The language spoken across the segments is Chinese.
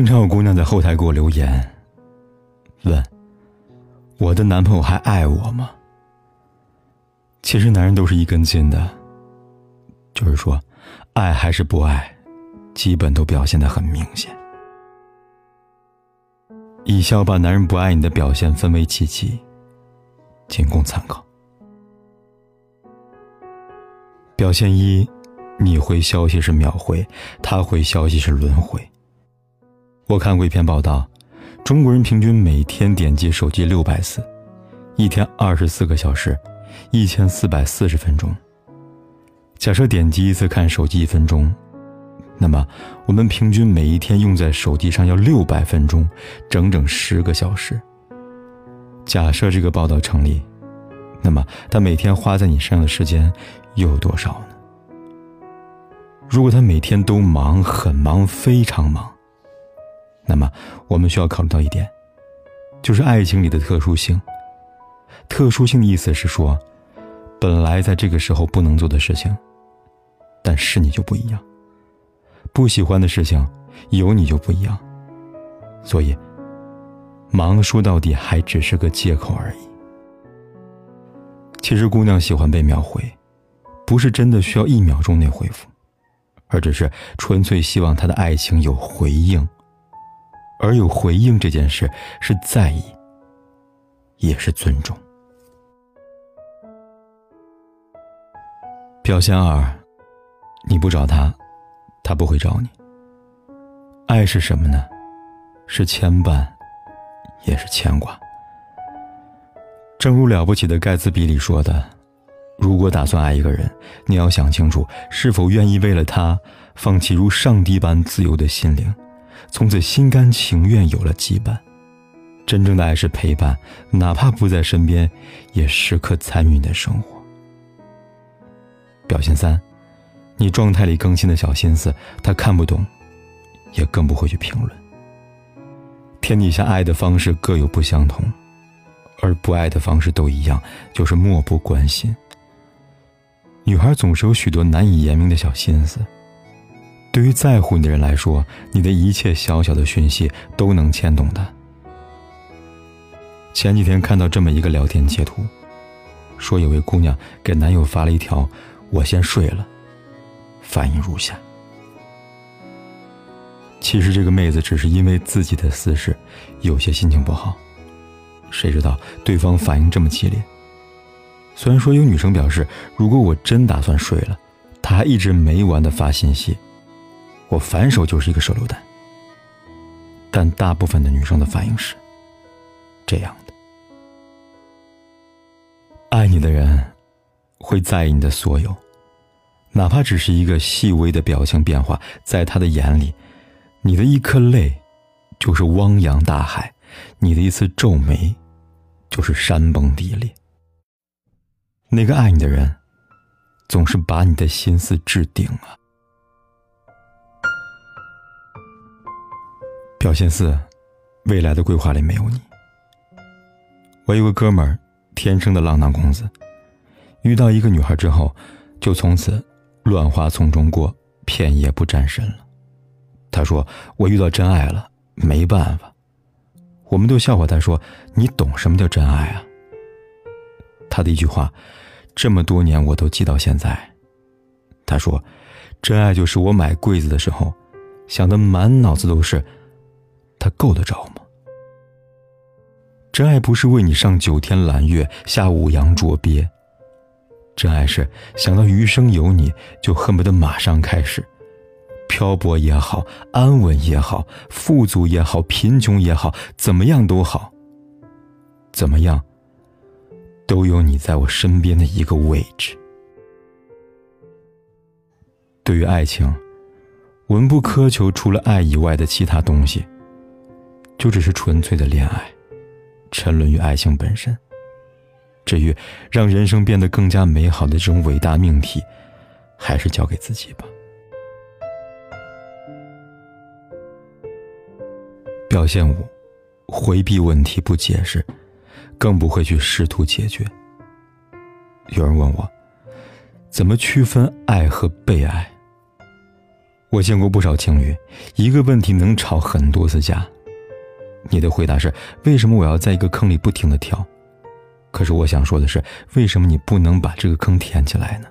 经常有姑娘在后台给我留言，问：“我的男朋友还爱我吗？”其实男人都是一根筋的，就是说，爱还是不爱，基本都表现的很明显。以下把男人不爱你的表现分为几级，仅供参考。表现一：你回消息是秒回，他回消息是轮回。我看过一篇报道，中国人平均每天点击手机六百次，一天二十四个小时。一千四百四十分钟。假设点击一次看手机一分钟，那么我们平均每一天用在手机上要六百分钟，整整十个小时。假设这个报道成立，那么他每天花在你身上的时间又有多少呢？如果他每天都忙，很忙，非常忙，那么我们需要考虑到一点，就是爱情里的特殊性。特殊性的意思是说。本来在这个时候不能做的事情，但是你就不一样。不喜欢的事情，有你就不一样。所以，忙说到底还只是个借口而已。其实姑娘喜欢被秒回，不是真的需要一秒钟内回复，而只是纯粹希望她的爱情有回应。而有回应这件事，是在意，也是尊重。表现二，你不找他，他不会找你。爱是什么呢？是牵绊，也是牵挂。正如了不起的盖茨比里说的：“如果打算爱一个人，你要想清楚是否愿意为了他放弃如上帝般自由的心灵，从此心甘情愿有了羁绊。真正的爱是陪伴，哪怕不在身边，也时刻参与你的生活。”表现三，你状态里更新的小心思，他看不懂，也更不会去评论。天底下爱的方式各有不相同，而不爱的方式都一样，就是漠不关心。女孩总是有许多难以言明的小心思，对于在乎你的人来说，你的一切小小的讯息都能牵动他。前几天看到这么一个聊天截图，说有位姑娘给男友发了一条。我先睡了，反应如下。其实这个妹子只是因为自己的私事，有些心情不好。谁知道对方反应这么激烈？虽然说有女生表示，如果我真打算睡了，他还一直没完的发信息，我反手就是一个手榴弹。但大部分的女生的反应是这样的：爱你的人。会在意你的所有，哪怕只是一个细微的表情变化，在他的眼里，你的一颗泪，就是汪洋大海；你的一次皱眉，就是山崩地裂。那个爱你的人，总是把你的心思置顶了。表现四，未来的规划里没有你。我有个哥们儿，天生的浪荡公子。遇到一个女孩之后，就从此乱花丛中过，片叶不沾身了。他说：“我遇到真爱了，没办法。”我们都笑话他说：“你懂什么叫真爱啊？”他的一句话，这么多年我都记到现在。他说：“真爱就是我买柜子的时候，想的满脑子都是，他够得着吗？真爱不是为你上九天揽月，下五洋捉鳖。”真爱是想到余生有你就恨不得马上开始，漂泊也好，安稳也好，富足也好，贫穷也好，怎么样都好。怎么样，都有你在我身边的一个位置。对于爱情，我们不苛求除了爱以外的其他东西，就只是纯粹的恋爱，沉沦于爱情本身。至于让人生变得更加美好的这种伟大命题，还是交给自己吧。表现五：回避问题不解释，更不会去试图解决。有人问我，怎么区分爱和被爱？我见过不少情侣，一个问题能吵很多次架。你的回答是：为什么我要在一个坑里不停的跳？可是我想说的是，为什么你不能把这个坑填起来呢？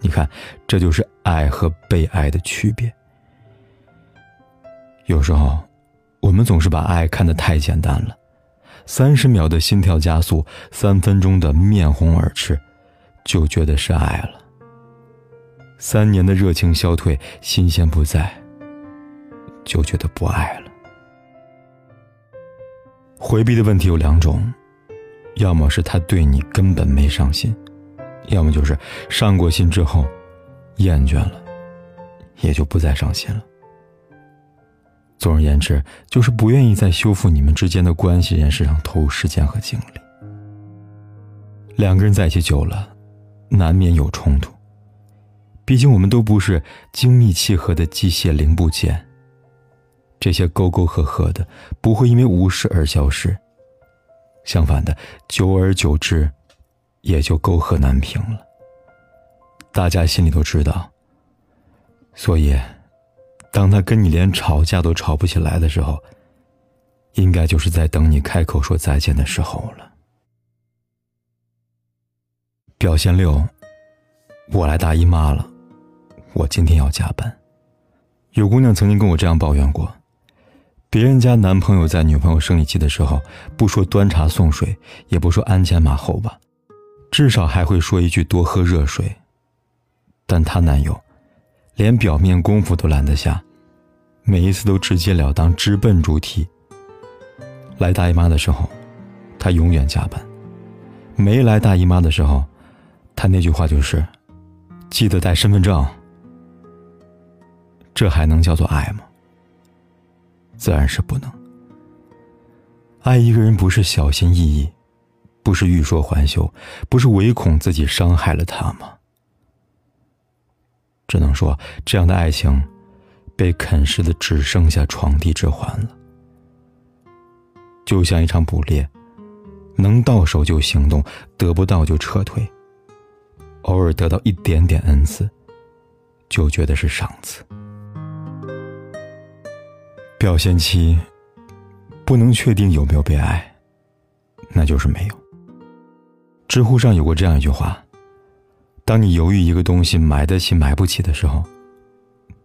你看，这就是爱和被爱的区别。有时候。我们总是把爱看得太简单了，三十秒的心跳加速，三分钟的面红耳赤，就觉得是爱了。三年的热情消退，新鲜不在，就觉得不爱了。回避的问题有两种，要么是他对你根本没上心，要么就是上过心之后，厌倦了，也就不再上心了。总而言之，就是不愿意在修复你们之间的关系这件事上投入时间和精力。两个人在一起久了，难免有冲突。毕竟我们都不是精密契合的机械零部件。这些沟沟壑壑的不会因为无视而消失，相反的，久而久之，也就沟壑难平了。大家心里都知道，所以。当他跟你连吵架都吵不起来的时候，应该就是在等你开口说再见的时候了。表现六，我来大姨妈了，我今天要加班。有姑娘曾经跟我这样抱怨过：别人家男朋友在女朋友生理期的时候，不说端茶送水，也不说鞍前马后吧，至少还会说一句多喝热水。但她男友。连表面功夫都懒得下，每一次都直截了当、直奔主题。来大姨妈的时候，他永远加班；没来大姨妈的时候，他那句话就是：“记得带身份证。”这还能叫做爱吗？自然是不能。爱一个人不是小心翼翼，不是欲说还休，不是唯恐自己伤害了他吗？只能说，这样的爱情，被啃噬的只剩下床笫之环了。就像一场捕猎，能到手就行动，得不到就撤退。偶尔得到一点点恩赐，就觉得是赏赐。表现期，不能确定有没有被爱，那就是没有。知乎上有过这样一句话。当你犹豫一个东西买得起买不起的时候，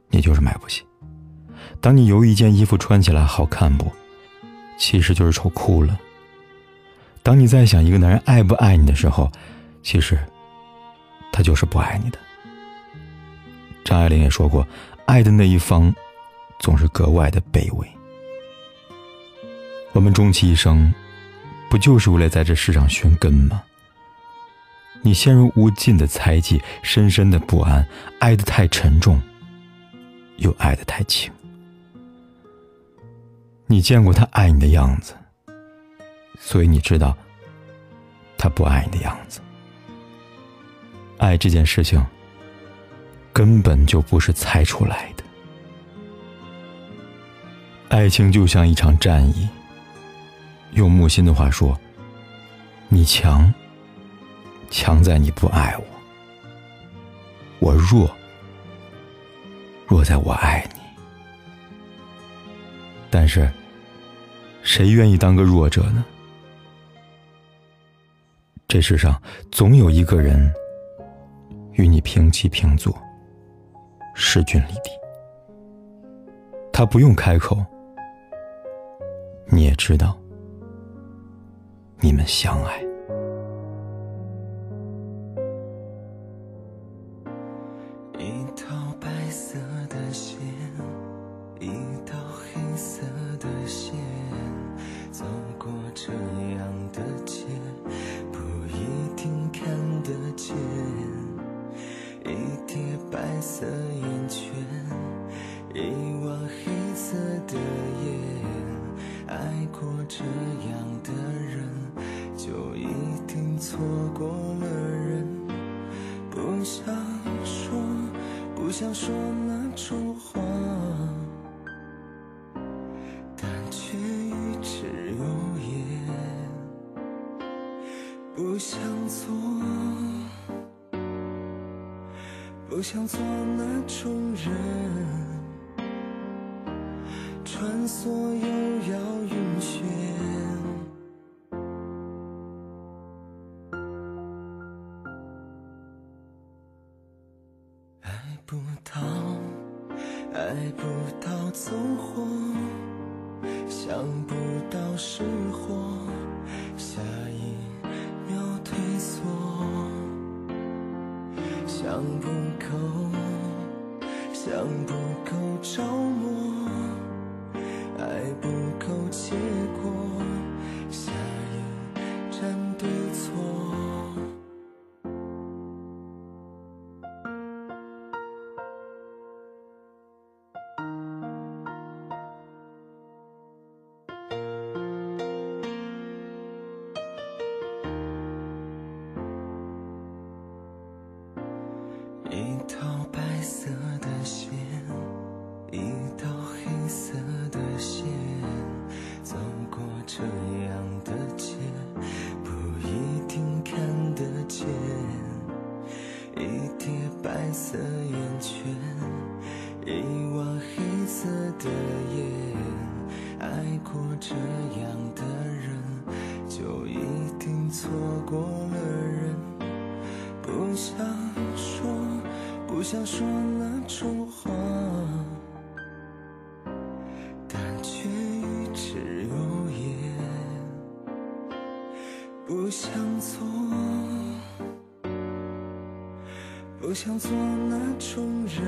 你就是买不起；当你犹豫一件衣服穿起来好看不，其实就是丑哭了；当你在想一个男人爱不爱你的时候，其实他就是不爱你的。张爱玲也说过，爱的那一方总是格外的卑微。我们终其一生，不就是为了在这世上寻根吗？你陷入无尽的猜忌，深深的不安，爱得太沉重，又爱得太轻。你见过他爱你的样子，所以你知道他不爱你的样子。爱这件事情，根本就不是猜出来的。爱情就像一场战役，用木心的话说：“你强。”强在你不爱我，我弱，弱在我爱你。但是，谁愿意当个弱者呢？这世上总有一个人与你平起平坐，势均力敌。他不用开口，你也知道，你们相爱。一条白色的线，一道黑色的线，走过这样的街，不一定看得见。一叠白色眼圈，一汪黑色的。爱过这样的人，就一定错过了人。不想说，不想说那种话，但却一直有言。不想做，不想做那种人。不到走火，想不到失火，下一秒退缩，想不够，想不够着魔。爱不够结果，不想做，不想做那种人，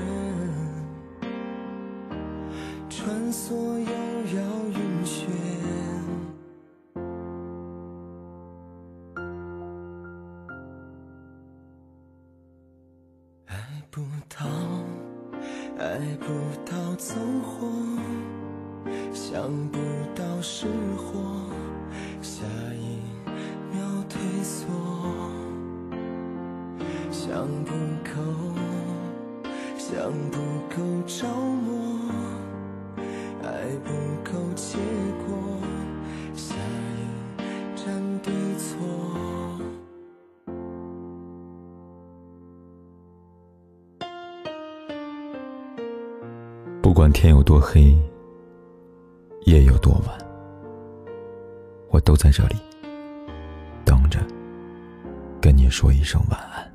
穿梭悠摇云轩。爱不到，爱不到走火，想不到是火，下一缩，想不够，想不够着魔，爱不够结果，下一站对错。不管天有多黑，夜有多晚，我都在这里说一声晚安。